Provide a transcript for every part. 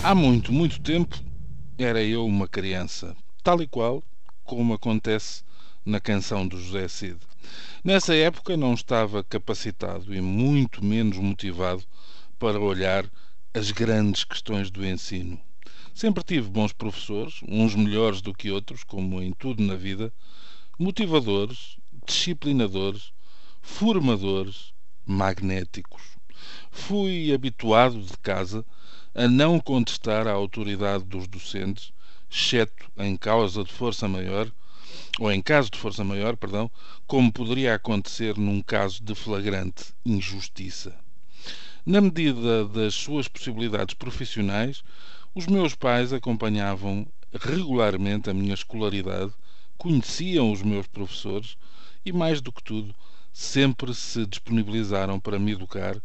Há muito, muito tempo era eu uma criança, tal e qual como acontece na canção do José Cid. Nessa época não estava capacitado e muito menos motivado para olhar as grandes questões do ensino. Sempre tive bons professores, uns melhores do que outros, como em tudo na vida, motivadores, disciplinadores, formadores, magnéticos. Fui habituado de casa a não contestar a autoridade dos docentes, exceto em causa de força maior, ou em caso de força maior, perdão, como poderia acontecer num caso de flagrante injustiça. Na medida das suas possibilidades profissionais, os meus pais acompanhavam regularmente a minha escolaridade, conheciam os meus professores e, mais do que tudo, sempre se disponibilizaram para me educar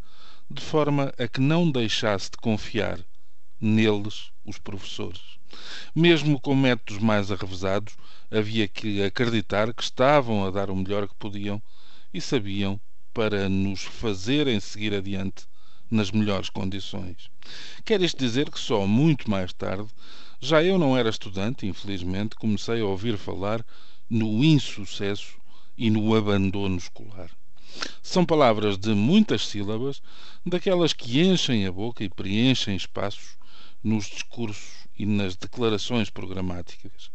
de forma a que não deixasse de confiar neles, os professores. Mesmo com métodos mais arrevesados, havia que acreditar que estavam a dar o melhor que podiam e sabiam para nos fazerem seguir adiante nas melhores condições. Quer isto dizer que só muito mais tarde, já eu não era estudante, infelizmente, comecei a ouvir falar no insucesso e no abandono escolar. São palavras de muitas sílabas, daquelas que enchem a boca e preenchem espaços nos discursos e nas declarações programáticas.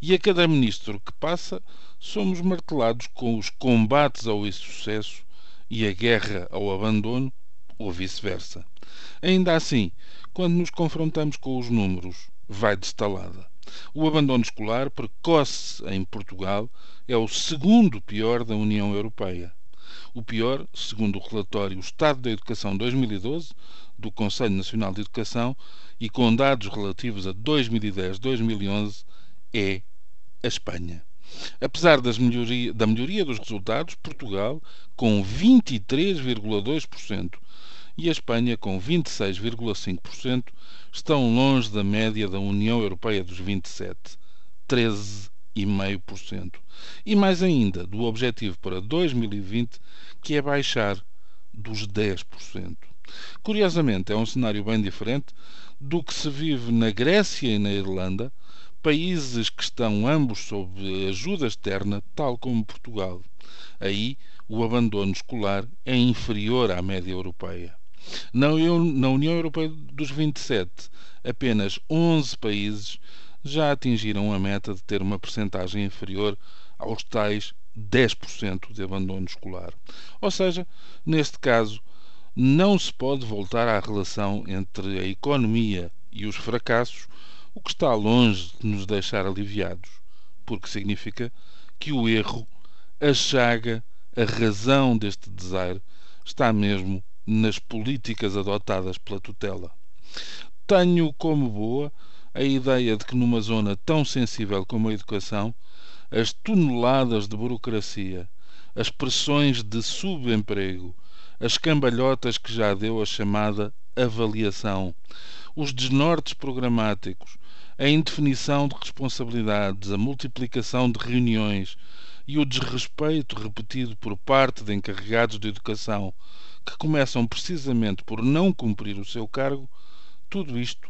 E a cada ministro que passa, somos martelados com os combates ao insucesso e a guerra ao abandono, ou vice-versa. Ainda assim, quando nos confrontamos com os números, vai de estalada. O abandono escolar precoce em Portugal é o segundo pior da União Europeia. O pior, segundo o relatório Estado da Educação 2012 do Conselho Nacional de Educação e com dados relativos a 2010-2011, é a Espanha. Apesar melhoria, da melhoria dos resultados, Portugal, com 23,2%, e a Espanha, com 26,5%, estão longe da média da União Europeia dos 27, 13,5%. E mais ainda do objetivo para 2020, que é baixar dos 10%. Curiosamente, é um cenário bem diferente do que se vive na Grécia e na Irlanda, países que estão ambos sob ajuda externa, tal como Portugal. Aí, o abandono escolar é inferior à média europeia. Na União Europeia dos 27, apenas 11 países já atingiram a meta de ter uma percentagem inferior aos tais 10% de abandono escolar. Ou seja, neste caso, não se pode voltar à relação entre a economia e os fracassos, o que está longe de nos deixar aliviados, porque significa que o erro, a chaga, a razão deste desaire está mesmo nas políticas adotadas pela tutela. Tenho como boa a ideia de que numa zona tão sensível como a educação, as toneladas de burocracia, as pressões de subemprego, as cambalhotas que já deu a chamada avaliação, os desnortes programáticos, a indefinição de responsabilidades, a multiplicação de reuniões e o desrespeito repetido por parte de encarregados de educação que começam precisamente por não cumprir o seu cargo, tudo isto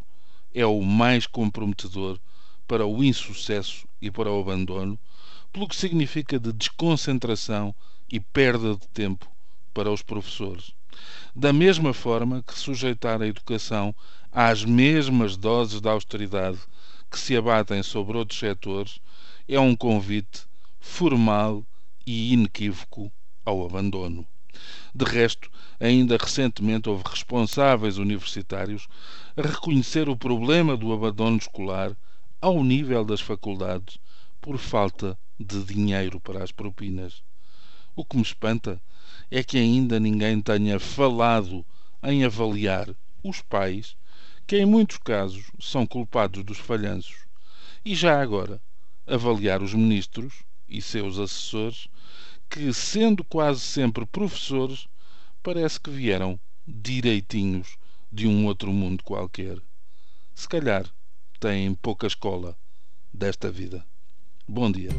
é o mais comprometedor para o insucesso e para o abandono, pelo que significa de desconcentração e perda de tempo para os professores. Da mesma forma que sujeitar a educação às mesmas doses de austeridade que se abatem sobre outros setores é um convite formal e inequívoco ao abandono. De resto, ainda recentemente houve responsáveis universitários a reconhecer o problema do abandono escolar ao nível das faculdades por falta de dinheiro para as propinas. O que me espanta é que ainda ninguém tenha falado em avaliar os pais, que em muitos casos são culpados dos falhanços, e já agora avaliar os ministros e seus assessores que, sendo quase sempre professores, parece que vieram direitinhos de um outro mundo qualquer. Se calhar têm pouca escola desta vida. Bom dia.